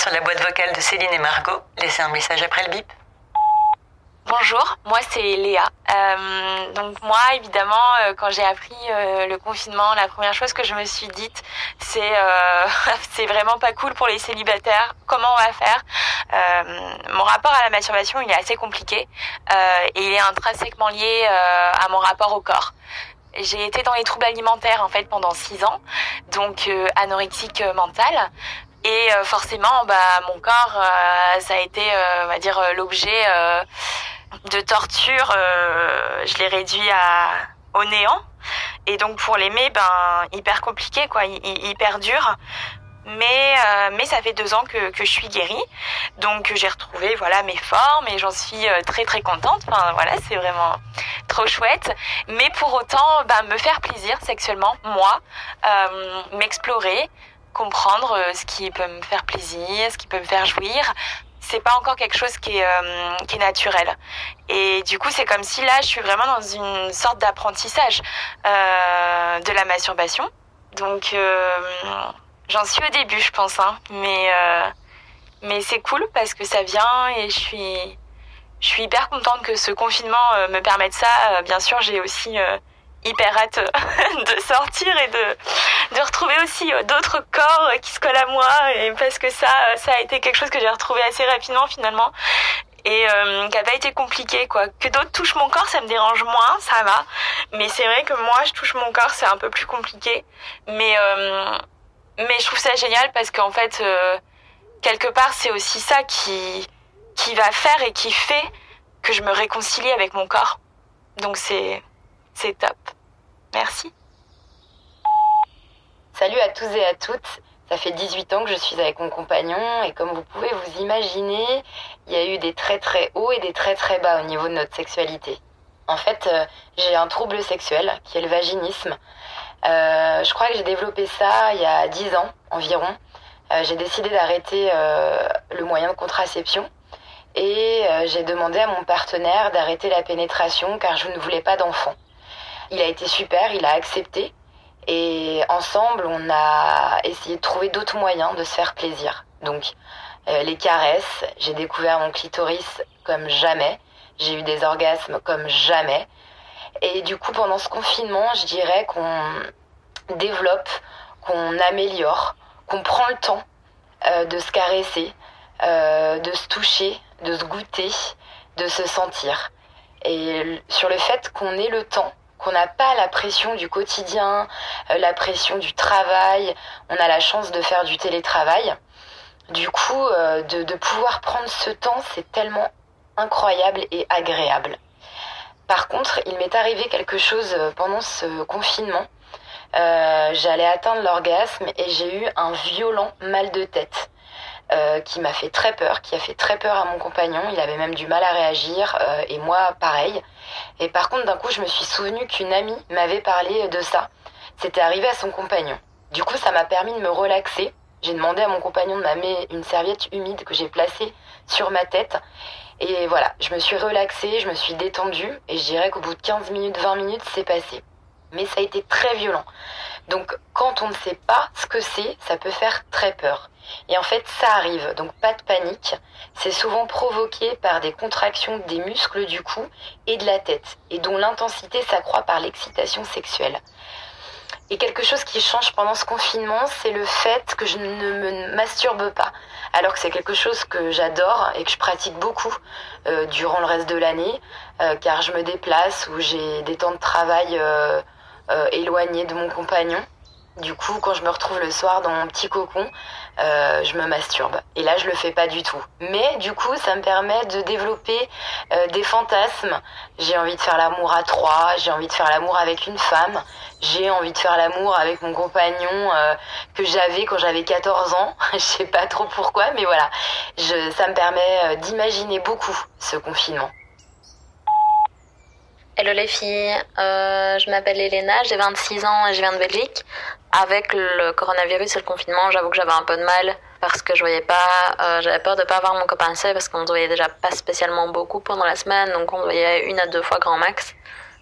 sur la boîte vocale de Céline et Margot. Laissez un message après le bip. Bonjour, moi c'est Léa. Euh, donc moi évidemment euh, quand j'ai appris euh, le confinement, la première chose que je me suis dite c'est c'est vraiment pas cool pour les célibataires. Comment on va faire? Mon rapport à la masturbation il est assez compliqué et il est intrinsèquement lié à mon rapport au corps. J'ai été dans les troubles alimentaires en fait pendant six ans, donc anorexique mentale. Et forcément, bah, mon corps, ça a été, on va dire, l'objet de torture, euh, je l'ai réduit à au néant. Et donc pour l'aimer, ben hyper compliqué quoi, hyper dur. Mais euh, mais ça fait deux ans que, que je suis guérie, donc j'ai retrouvé voilà mes formes et j'en suis euh, très très contente. Enfin voilà, c'est vraiment trop chouette. Mais pour autant, ben me faire plaisir sexuellement, moi, m'explorer, comprendre ce qui peut me faire plaisir, ce qui peut me faire jouir, c'est pas encore quelque chose qui est, euh, qui est naturel. Et du coup, c'est comme si là, je suis vraiment dans une sorte d'apprentissage euh, de la masturbation. Donc, euh, j'en suis au début, je pense, hein. mais mais c'est cool parce que ça vient et je suis je suis hyper contente que ce confinement me permette ça. bien sûr, j'ai aussi hyper hâte de sortir et de, de retrouver aussi euh, d'autres corps qui se collent à moi et parce que ça ça a été quelque chose que j'ai retrouvé assez rapidement finalement. Et euh, qui a pas été compliqué quoi. Que d'autres touchent mon corps ça me dérange moins ça va. Mais c'est vrai que moi je touche mon corps c'est un peu plus compliqué. Mais euh, mais je trouve ça génial parce qu'en fait quelque part c'est aussi ça qui qui va faire et qui fait que je me réconcilie avec mon corps. Donc c'est c'est top. Merci. Salut à tous et à toutes. Ça fait 18 ans que je suis avec mon compagnon et comme vous pouvez vous imaginer, il y a eu des très très hauts et des très très bas au niveau de notre sexualité. En fait, euh, j'ai un trouble sexuel qui est le vaginisme. Euh, je crois que j'ai développé ça il y a 10 ans environ. Euh, j'ai décidé d'arrêter le moyen de contraception et j'ai demandé à mon partenaire d'arrêter la pénétration car je ne voulais pas d'enfant. Il a été super, il a accepté. Et ensemble, on a essayé de trouver d'autres moyens de se faire plaisir. Donc, euh, les caresses, j'ai découvert mon clitoris comme jamais. J'ai eu des orgasmes comme jamais. Et du coup, pendant ce confinement, je dirais qu'on développe, qu'on améliore, qu'on prend le temps euh, de se caresser, euh, de se toucher, de se goûter, de se sentir. Et sur le fait qu'on ait le temps qu'on n'a pas la pression du quotidien, euh, la pression du travail. On a la chance de faire du télétravail. Du coup, euh, de, pouvoir prendre ce temps, c'est tellement incroyable et agréable. Par contre, il m'est arrivé quelque chose euh, pendant ce confinement. J'allais atteindre l'orgasme et j'ai eu un violent mal de tête. Euh, qui m'a fait très peur, qui a fait très peur à mon compagnon. Il avait même du mal à réagir euh, et moi pareil. Et par contre, d'un coup, je me suis souvenu qu'une amie m'avait parlé de ça. C'était arrivé à son compagnon. Du coup, ça m'a permis de me relaxer. J'ai demandé à mon compagnon de m'amener une serviette humide que j'ai placée sur ma tête. Et voilà, je me suis relaxée, je me suis détendue et je dirais qu'au bout de 15 minutes, 20 minutes, c'est passé. Mais ça a été très violent. Donc quand on ne sait pas ce que c'est, ça peut faire très peur. Et en fait, ça arrive, donc pas de panique. C'est souvent provoqué par des contractions des muscles du cou et de la tête, et dont l'intensité s'accroît par l'excitation sexuelle. Et quelque chose qui change pendant ce confinement, c'est le fait que je ne me masturbe pas. Alors que c'est quelque chose que j'adore et que je pratique beaucoup euh, durant le reste de l'année, euh, car je me déplace ou j'ai des temps de travail euh, éloignée de mon compagnon. Du coup, quand je me retrouve le soir dans mon petit cocon, euh, je me masturbe. Et là, je le fais pas du tout. Mais du coup, ça me permet de développer euh, des fantasmes. J'ai envie de faire l'amour à trois, j'ai envie de faire l'amour avec une femme, j'ai envie de faire l'amour avec mon compagnon que j'avais quand j'avais 14 ans. je sais pas trop pourquoi, mais voilà. Ça me permet d'imaginer beaucoup ce confinement. Hello les filles, euh, je m'appelle Elena, j'ai 26 ans et je viens de Belgique. Avec le coronavirus et le confinement, j'avoue que j'avais un peu de mal parce que je voyais pas, euh, j'avais peur de pas avoir mon copain seul parce qu'on ne voyait déjà pas spécialement beaucoup pendant la semaine, donc on voyait une à deux fois grand max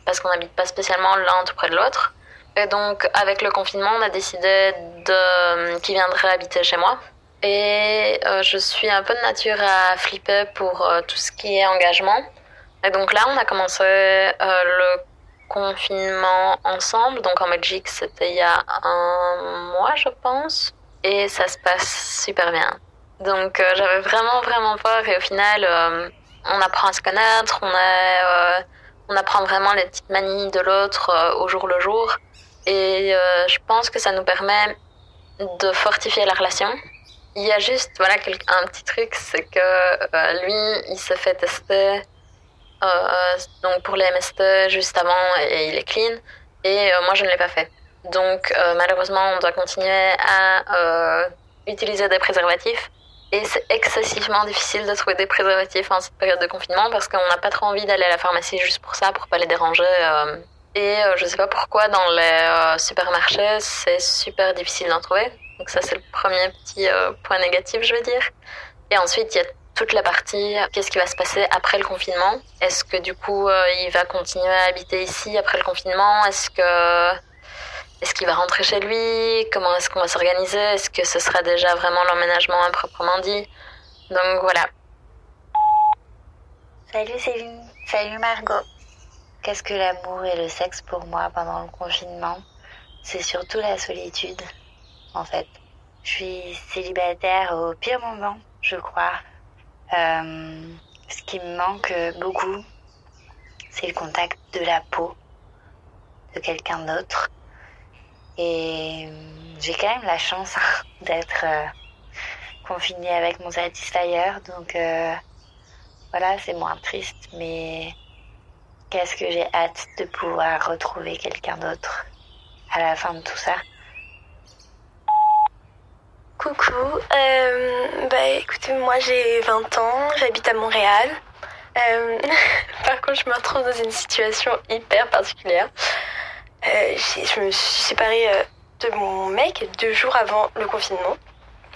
parce qu'on n'habite pas spécialement l'un tout près de l'autre. Et donc avec le confinement, on a décidé de qu'il viendrait habiter chez moi et je suis un peu de nature à flipper pour tout ce qui est engagement. Et donc là, on a commencé le confinement ensemble. Donc en Belgique, c'était il y a un mois, je pense. Et ça se passe super bien. Donc euh, j'avais vraiment, vraiment peur. Et au final, euh, on apprend à se connaître. On, euh, apprend vraiment les petites manies de l'autre au jour le jour. Et je pense que ça nous permet de fortifier la relation. Il y a juste voilà, un petit truc, c'est que lui, il se fait tester euh, donc pour les MST juste avant et il est clean et euh, moi je ne l'ai pas fait. Donc euh, malheureusement on doit continuer à utiliser des préservatifs et c'est excessivement difficile de trouver des préservatifs en cette période de confinement parce qu'on n'a pas trop envie d'aller à la pharmacie juste pour ça, pour pas les déranger. Et je sais pas pourquoi dans les supermarchés c'est super difficile d'en trouver. Donc ça c'est le premier petit point négatif je veux dire. Et ensuite il y a toute la partie qu'est-ce qui va se passer après le confinement? Est-ce que du coup euh, il va continuer à habiter ici après le confinement? Est-ce que est-ce qu'il va rentrer chez lui? Comment est-ce qu'on va s'organiser? Est-ce que ce sera déjà vraiment l'emménagement proprement dit? Donc voilà. Salut Céline, salut Margot. Qu'est-ce que l'amour et le sexe pour moi pendant le confinement? C'est surtout la solitude, en fait. Je suis célibataire au pire moment, je crois, ce qui me manque beaucoup, c'est le contact de la peau de quelqu'un d'autre. Et euh, j'ai quand même la chance hein, d'être euh, confinée avec mon satisfier. Donc voilà, c'est moins triste. Mais qu'est-ce que j'ai hâte de pouvoir retrouver quelqu'un d'autre à la fin de tout ça? Coucou, euh, bah écoutez, moi j'ai 20 ans, j'habite à Montréal. Euh, par contre, je me retrouve dans une situation hyper particulière. Euh, je me suis séparée euh, de mon mec deux jours avant le confinement.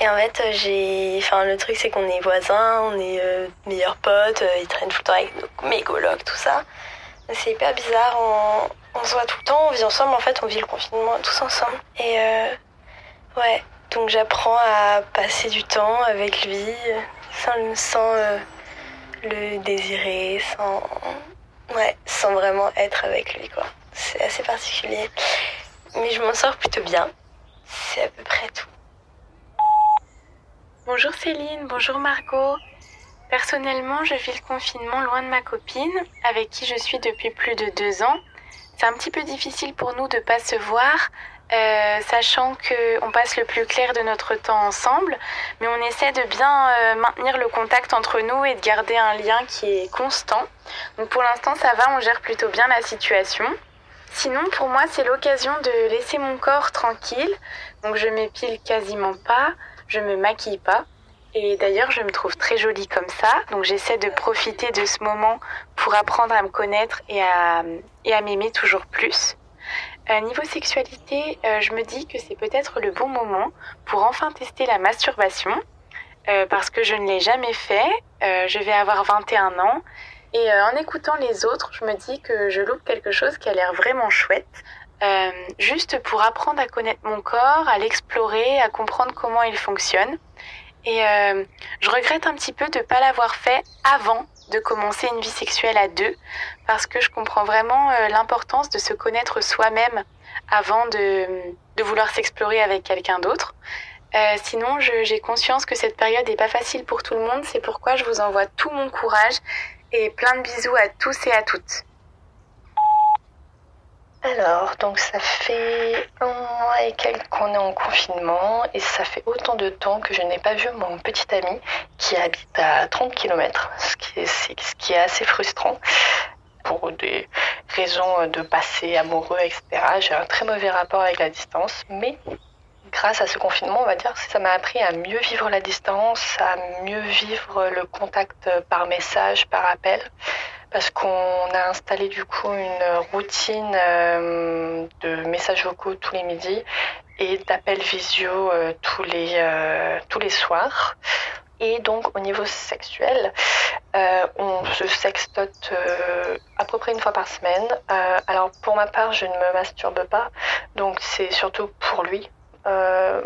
Et en fait, j'ai. Enfin, le truc, c'est qu'on est voisins, on est meilleurs potes, il traîne tout le temps avec mes colocs, tout ça. C'est hyper bizarre, on, on se voit tout le temps, on vit ensemble, en fait, on vit le confinement tous ensemble. Et ouais, donc j'apprends à passer du temps avec lui sans, euh, le désirer, sans, ouais, sans vraiment être avec lui. quoi. C'est assez particulier. Mais je m'en sors plutôt bien. C'est à peu près tout. Bonjour Céline, bonjour Margot. Personnellement, je vis le confinement loin de ma copine, avec qui je suis depuis plus de deux ans. C'est un petit peu difficile pour nous de pas se voir, euh, sachant qu'on passe le plus clair de notre temps ensemble, mais on essaie de bien euh, maintenir le contact entre nous et de garder un lien qui est constant. Donc pour l'instant ça va, on gère plutôt bien la situation. Sinon pour moi c'est l'occasion de laisser mon corps tranquille, donc je m'épile quasiment pas, je me maquille pas. Et d'ailleurs, je me trouve très jolie comme ça, donc j'essaie de profiter de ce moment pour apprendre à me connaître et à, et à m'aimer toujours plus. Euh, niveau sexualité, euh, je me dis que c'est peut-être le bon moment pour enfin tester la masturbation, euh, parce que je ne l'ai jamais fait. je vais avoir 21 ans. Et en écoutant les autres, je me dis que je loupe quelque chose qui a l'air vraiment chouette. juste pour apprendre à connaître mon corps, à l'explorer, à comprendre comment il fonctionne. Et je regrette un petit peu de ne pas l'avoir fait avant de commencer une vie sexuelle à deux parce que je comprends vraiment euh, l'importance de se connaître soi-même avant de, vouloir s'explorer avec quelqu'un d'autre. Euh, sinon, j'ai conscience que cette période n'est pas facile pour tout le monde, c'est pourquoi je vous envoie tout mon courage et plein de bisous à tous et à toutes. Alors, donc ça fait un mois et quelques qu'on est en confinement et ça fait autant de temps que je n'ai pas vu mon petit ami qui habite à 30 km, ce qui est, ce qui est assez frustrant pour des raisons de passé amoureux, etc. J'ai un très mauvais rapport avec la distance, mais grâce à ce confinement, on va dire, ça m'a appris à mieux vivre la distance, à mieux vivre le contact par message, par appel parce qu'on a installé du coup une routine euh, de messages vocaux tous les midis et d'appels visio euh, tous, les, euh, tous les soirs. Et donc au niveau sexuel, on se sextote à peu près une fois par semaine. alors pour ma part, je ne me masturbe pas, donc c'est surtout pour lui.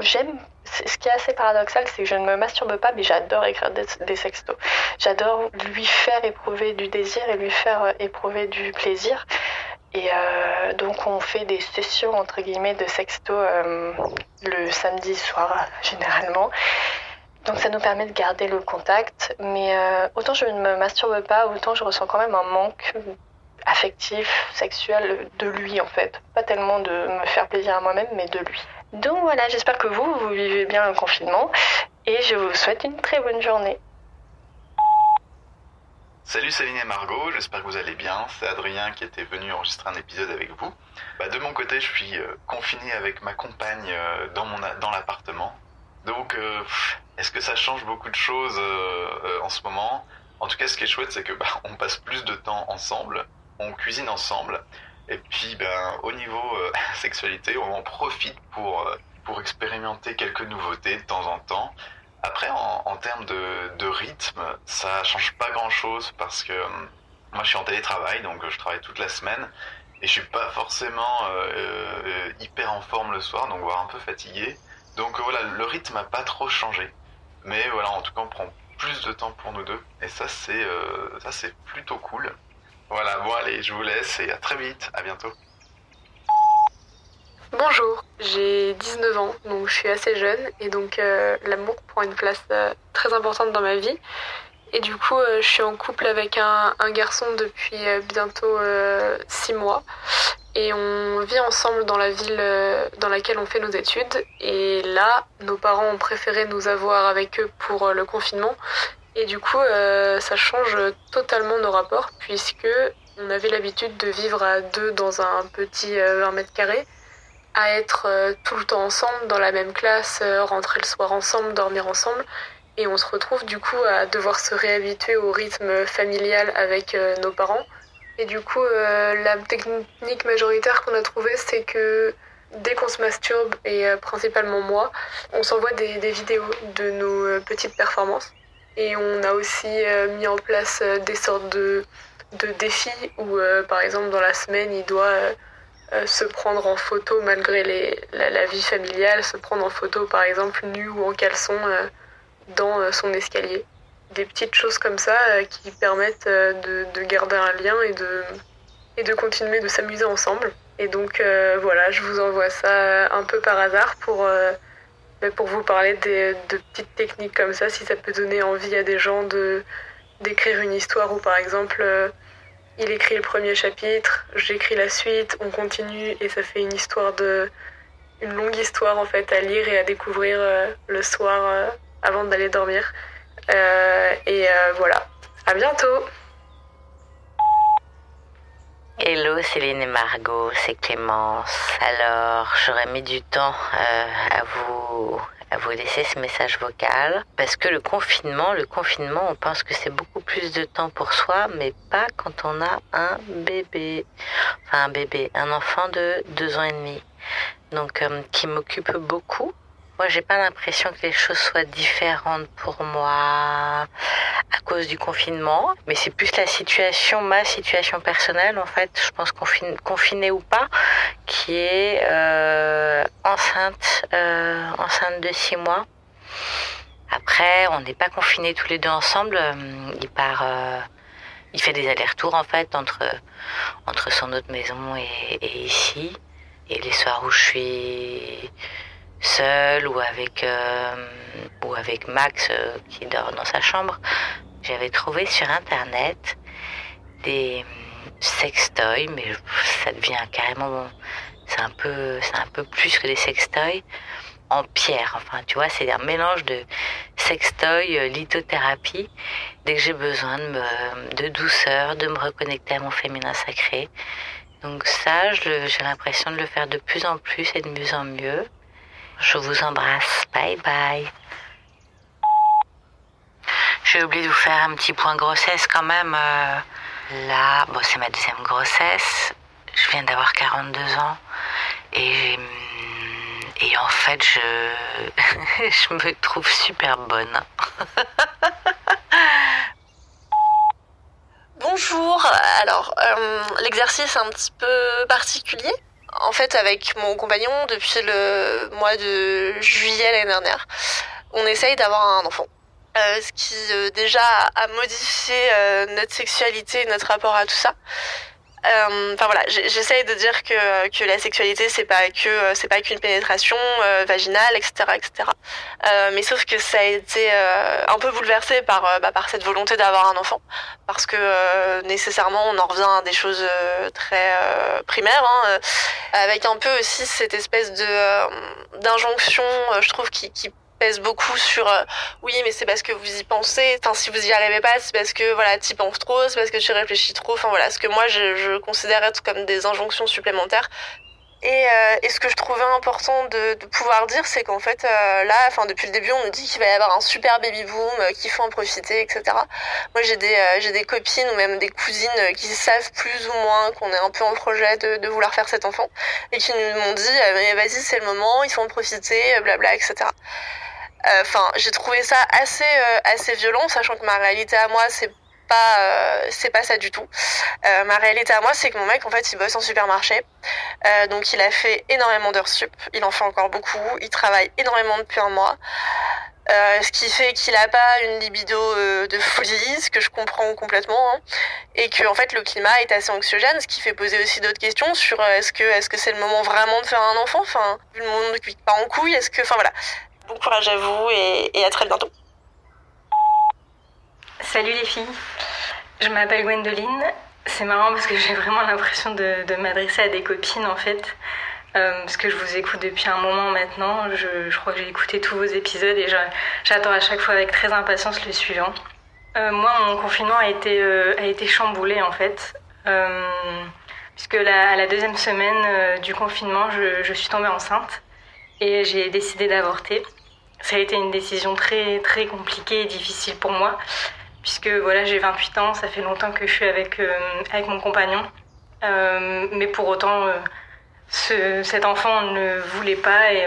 J'aime ce qui est assez paradoxal, c'est que je ne me masturbe pas, mais j'adore écrire des, sextos. J'adore lui faire éprouver du désir et lui faire euh, éprouver du plaisir. Et euh, donc on fait des sessions entre guillemets de sexto euh, le samedi soir généralement. Donc ça nous permet de garder le contact. Mais autant je ne me masturbe pas, autant je ressens quand même un manque affectif, sexuel de lui en fait. Pas tellement de me faire plaisir à moi-même, mais de lui. Donc voilà, j'espère que vous, vous vivez bien le confinement et je vous souhaite une très bonne journée. Salut Céline et Margot, j'espère que vous allez bien. C'est Adrien qui était venu enregistrer un épisode avec vous. Bah, de mon côté, je suis euh, avec ma compagne euh, dans, mon, l'appartement. Donc, euh, est-ce que ça change beaucoup de choses en ce moment? En tout cas, ce qui est chouette, c'est que bah, on passe plus de temps ensemble, on cuisine ensemble, et puis, ben, au niveau euh, sexualité, on en profite pour, euh, pour expérimenter quelques nouveautés de temps en temps. Après, en, termes de, de, rythme, ça change pas grand-chose parce que euh, moi, je suis en télétravail, donc je travaille toute la semaine et je suis pas forcément hyper en forme le soir, donc voire un peu fatigué. Donc voilà, le rythme n'a pas trop changé. Mais voilà, en tout cas, on prend plus de temps pour nous deux et ça, c'est ça, c'est plutôt cool. Voilà, bon allez, je vous laisse et à très vite, à bientôt. Bonjour, j'ai 19 ans, donc je suis assez jeune et donc euh, l'amour prend une place euh, très importante dans ma vie. Et du coup, euh, je suis en couple avec un, garçon depuis bientôt 6 mois. Et on vit ensemble dans la ville dans laquelle on fait nos études. Et là, nos parents ont préféré nous avoir avec eux pour le confinement. Et du coup, euh, ça change totalement nos rapports puisque on avait l'habitude de vivre à deux dans un petit 20 euh, mètres carrés, à être euh, tout le temps ensemble dans la même classe, rentrer le soir ensemble, dormir ensemble. Et on se retrouve du coup à devoir se réhabituer au rythme familial avec nos parents. Et du coup, la technique majoritaire qu'on a trouvée, c'est que dès qu'on se masturbe, et principalement moi, on s'envoie des vidéos de nos petites performances. Et on a aussi euh, mis en place euh, des sortes de, de défis où, euh, par exemple, dans la semaine, il doit se prendre en photo malgré les, la, vie familiale, se prendre en photo, par exemple, nu ou en caleçon dans son escalier. Des petites choses comme ça qui permettent de, de, garder un lien et de, et de continuer de s'amuser ensemble. Et donc voilà, je vous envoie ça un peu par hasard pour pour vous parler de petites techniques comme ça, si ça peut donner envie à des gens de d'écrire une histoire où par exemple euh, il écrit le premier chapitre, j'écris la suite, on continue et ça fait une histoire de une longue histoire en fait à lire et à découvrir euh, le soir euh, avant d'aller dormir. et voilà, à bientôt. Hello Céline et Margot, c'est Clémence. Alors, j'aurais mis du temps euh, à vous à vous laisser ce message vocal. Parce que le confinement, le confinement, on pense que c'est beaucoup plus de temps pour soi, mais pas quand on a un bébé, enfin un bébé, un enfant de deux ans et demi, donc euh, qui m'occupe beaucoup. Moi, j'ai pas l'impression que les choses soient différentes pour moi à cause du confinement, mais c'est plus la situation, ma situation personnelle en fait, je pense confinée confiné ou pas, qui est euh, enceinte, euh, enceinte de six mois. Après, on n'est pas confinés tous les deux ensemble. Il part, euh, il fait des allers-retours en fait entre entre son autre maison et, ici. Et les soirs où je suis seul ou avec, euh, ou avec Max euh, qui dort dans sa chambre, j'avais trouvé sur internet des sextoys, mais ça devient carrément, c'est un peu, c'est un peu plus que des sextoys en pierre. Enfin, tu vois, c'est un mélange de sextoy, euh, lithothérapie. Dès que j'ai besoin de, de douceur, de me reconnecter à mon féminin sacré. Donc ça, j'ai l'impression de le faire de plus en plus et de mieux en mieux. Je vous embrasse. Bye bye. J'ai oublié de vous faire un petit point grossesse quand même. Euh, là, c'est ma deuxième grossesse. Je viens d'avoir 42 ans. Et, et en fait, je, me trouve super bonne. Bonjour. Alors, euh, l'exercice est un petit peu particulier en fait, avec mon compagnon, depuis le mois de juillet l'année dernière, on essaye d'avoir un enfant. Euh, ce qui euh, déjà a modifié euh, notre sexualité, notre rapport à tout ça. Euh, Enfin voilà, j'essaye de dire que, que la sexualité c'est pas que euh, c'est pas qu'une pénétration euh, vaginale, etc., etc. Mais sauf que ça a été un peu bouleversé par bah, par cette volonté d'avoir un enfant, parce que nécessairement on en revient à des choses très primaires, hein, avec un peu aussi cette espèce de d'injonction, je trouve, qui, qui pèse beaucoup sur euh, oui mais c'est parce que vous y pensez. Enfin si vous y arrivez pas c'est parce que voilà tu penses trop c'est parce que tu réfléchis trop. Enfin voilà ce que moi je, je considère être comme des injonctions supplémentaires. Et, euh, et ce que je trouvais important de, de pouvoir dire c'est qu'en fait euh, là enfin depuis le début on nous dit qu'il va y avoir un super baby boom euh, qu'il faut en profiter etc moi j'ai des euh, j'ai des copines ou même des cousines euh, qui savent plus ou moins qu'on est un peu en projet de, de vouloir faire cet enfant et qui nous m'ont dit vas-y c'est le moment il faut en profiter blabla etc Enfin, j'ai trouvé ça assez euh, assez violent, sachant que ma réalité à moi c'est pas euh, c'est pas ça du tout. Euh, ma réalité à moi c'est que mon mec en fait il bosse en supermarché, donc il a fait énormément d'heures sup, il en fait encore beaucoup, il travaille énormément depuis un mois. Ce qui fait qu'il a pas une libido de folie, ce que je comprends complètement, hein, et que en fait le climat est assez anxiogène, ce qui fait poser aussi d'autres questions sur est-ce que est-ce que c'est le moment vraiment de faire un enfant, enfin vu le monde qui part en couille, est-ce que, enfin voilà, bon courage à vous et, à très bientôt. Salut les filles, je m'appelle Gwendoline. C'est marrant parce que j'ai vraiment l'impression de, m'adresser à des copines en fait. Euh, parce que je vous écoute depuis un moment maintenant. Je, crois que j'ai écouté tous vos épisodes et j'attends à chaque fois avec très impatience le suivant. Euh, moi, mon confinement a été, euh, a été chamboulé en fait. Euh, puisque à la deuxième semaine du confinement, je suis tombée enceinte et j'ai décidé d'avorter. Ça a été une décision très très compliquée et difficile pour moi puisque voilà j'ai 28 ans, ça fait longtemps que je suis avec, euh, avec mon compagnon. Euh, mais pour autant, euh, ce- cet enfant ne voulait pas et,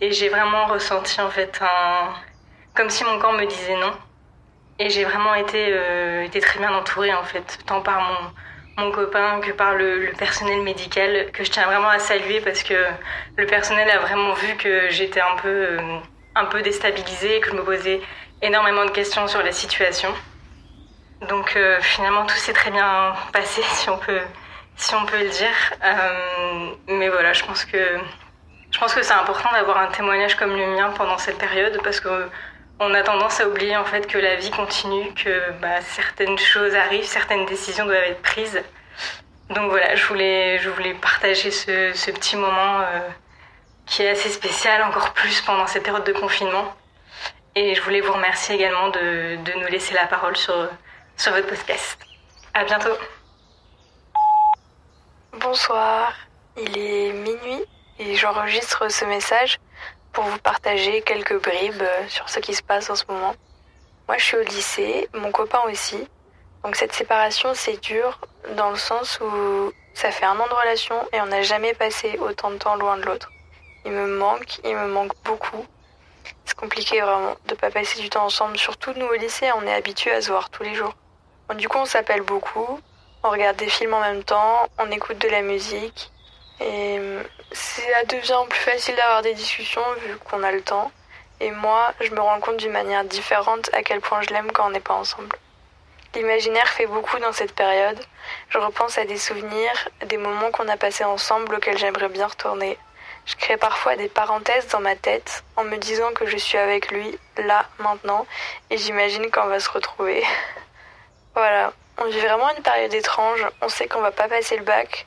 et j'ai vraiment ressenti en fait un... comme si mon corps me disait non. Et j'ai vraiment été, été très bien entourée en fait, tant par mon, mon copain que par le, personnel médical, que je tiens vraiment à saluer parce que le personnel a vraiment vu que j'étais un peu, euh, un peu déstabilisée, que je me posais énormément de questions sur la situation. Donc euh, finalement tout s'est très bien passé si on peut, si on peut le dire. Euh, mais voilà, je pense que je pense que c'est important d'avoir un témoignage comme le mien pendant cette période parce que on a tendance à oublier en fait que la vie continue, que bah, certaines choses arrivent, certaines décisions doivent être prises. Donc voilà, je voulais, je voulais partager ce, ce petit moment euh, qui est assez spécial, encore plus pendant cette période de confinement. Et je voulais vous remercier également de, de nous laisser la parole sur, sur votre podcast. À bientôt. Bonsoir, il est minuit et j'enregistre ce message pour vous partager quelques bribes euh, sur ce qui se passe en ce moment. Moi je suis au lycée, mon copain aussi. Donc cette séparation c'est dur dans le sens où ça fait un an de relation et on n'a jamais passé autant de temps loin de l'autre. Il me manque, il me manque beaucoup. C'est compliqué vraiment de pas passer du temps ensemble, surtout nous au lycée, on est habitués à se voir tous les jours. Du coup on s'appelle beaucoup, on regarde des films en même temps, on écoute de la musique. Et euh, ça devient plus facile d'avoir des discussions vu qu'on a le temps. Et moi, je me rends compte d'une manière différente à quel point je l'aime quand on n'est pas ensemble. L'imaginaire fait beaucoup dans cette période. Je repense à des souvenirs, des moments qu'on a passés ensemble auxquels j'aimerais bien retourner. Je crée parfois des parenthèses dans ma tête en me disant que je suis avec lui, là, maintenant, et j'imagine qu'on va se retrouver. voilà, on vit vraiment une période étrange, on sait qu'on va pas passer le bac,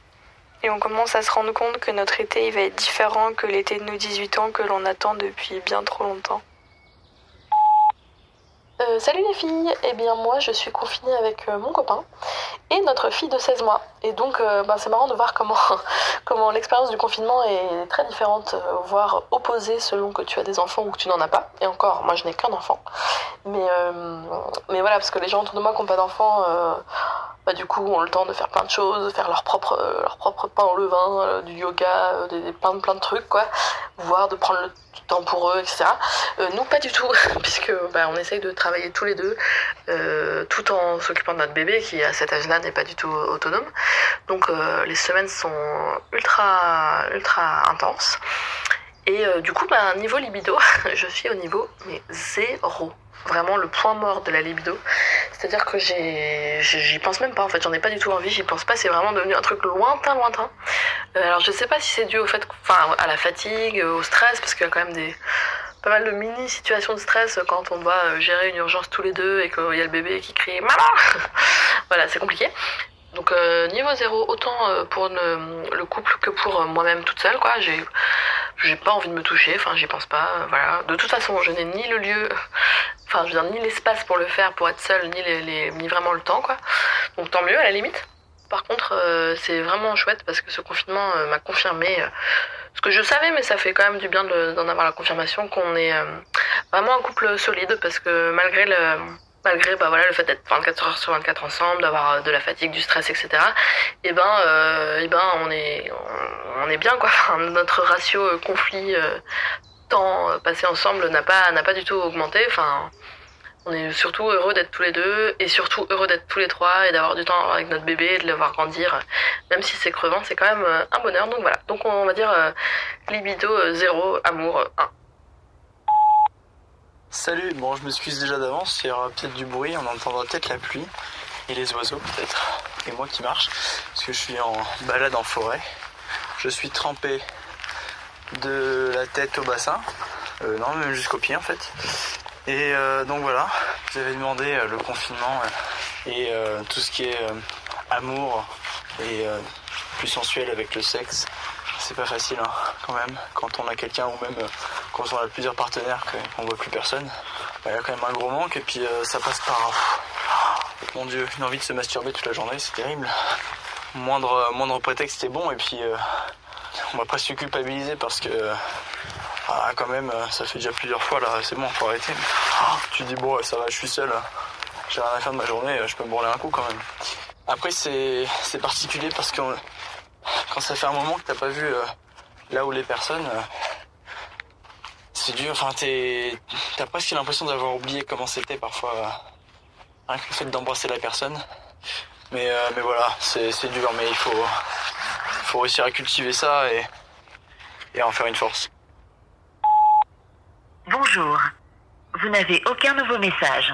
et on commence à se rendre compte que notre été il va être différent que l'été de nos 18 ans que l'on attend depuis bien trop longtemps. Euh, salut les filles, eh bien moi je suis confinée avec euh, mon copain et notre fille de 16 mois. Et donc euh, ben, c'est marrant de voir comment, comment l'expérience du confinement est très différente, voire opposée selon que tu as des enfants ou que tu n'en as pas. Et encore, moi je n'ai qu'un enfant. Mais, mais voilà, parce que les gens autour de moi qui n'ont pas d'enfants, bah, du coup ont le temps de faire plein de choses, faire leur propre, leur propre pain au levain, du yoga, des, plein, plein de trucs quoi, voire de prendre le temps pour eux, etc. nous pas du tout, puisque bah, on essaye de travailler tous les deux, tout en s'occupant de notre bébé qui à cet âge-là n'est pas du tout autonome. Donc les semaines sont ultra ultra intenses. Et du coup, bah, niveau libido, je suis au niveau mais zéro vraiment le point mort de la libido. C'est-à-dire que j'y pense même pas en fait, j'en ai pas du tout envie, j'y pense pas, c'est vraiment devenu un truc lointain, lointain. Euh, alors je sais pas si c'est dû au fait, enfin à la fatigue, au stress, parce qu'il y a quand même des pas mal de mini situations de stress quand on doit euh, gérer une urgence tous les deux et qu'il y a le bébé qui crie maman. voilà, c'est compliqué. Donc euh, niveau zéro, autant pour le couple que pour moi-même toute seule, quoi. J'ai j'ai pas envie de me toucher, enfin j'y pense pas, voilà. De toute façon, je n'ai ni le lieu enfin je veux dire ni l'espace pour le faire pour être seule ni les, ni vraiment le temps quoi donc tant mieux à la limite par contre euh, c'est vraiment chouette parce que ce confinement euh, m'a confirmé euh, ce que je savais mais ça fait quand même du bien d'en avoir la confirmation qu'on est vraiment un couple solide parce que malgré le malgré bah voilà le fait d'être 24 heures sur 24 ensemble d'avoir de la fatigue du stress etc et eh ben et eh ben on est on, est bien quoi notre ratio conflit temps passé ensemble n'a pas n'a pas du tout augmenté enfin on est surtout heureux d'être tous les deux et surtout heureux d'être tous les trois et d'avoir du temps avec notre bébé et de le voir grandir. Même si c'est crevant, c'est quand même euh, un bonheur. Donc voilà. Donc on va dire euh, libido 0, euh, amour 1. Salut, bon je m'excuse déjà d'avance, il y aura peut-être du bruit, on entendra peut-être la pluie et les oiseaux peut-être, et moi qui marche, parce que je suis en balade en forêt. Je suis trempé de la tête au bassin, non même jusqu'aux pieds en fait. Et euh, donc voilà, vous avez demandé euh, le confinement euh, et tout ce qui est amour et plus sensuel avec le sexe. C'est pas facile hein, quand même quand on a quelqu'un ou même quand on a plusieurs partenaires qu'on voit plus personne. Bah, il y a quand même un gros manque et puis ça passe par mon dieu, une envie de se masturber toute la journée, c'est terrible. Moindre, moindre prétexte est bon et puis on va presque se culpabiliser parce que ah, quand même, euh, ça fait déjà plusieurs fois là, c'est bon, faut arrêter. Ah, tu dis, bon, ça va, je suis seul, j'ai rien à faire de ma journée, je peux me brûler un coup quand même. Après, c'est particulier parce que quand ça fait un moment que t'as pas vu euh, là où les personnes, euh, c'est dur, enfin, t'as presque l'impression d'avoir oublié comment c'était parfois, que le fait d'embrasser la personne. Mais, mais voilà, c'est dur, mais il faut, faut réussir à cultiver ça et, et en faire une force. Bonjour. Vous n'avez aucun nouveau message.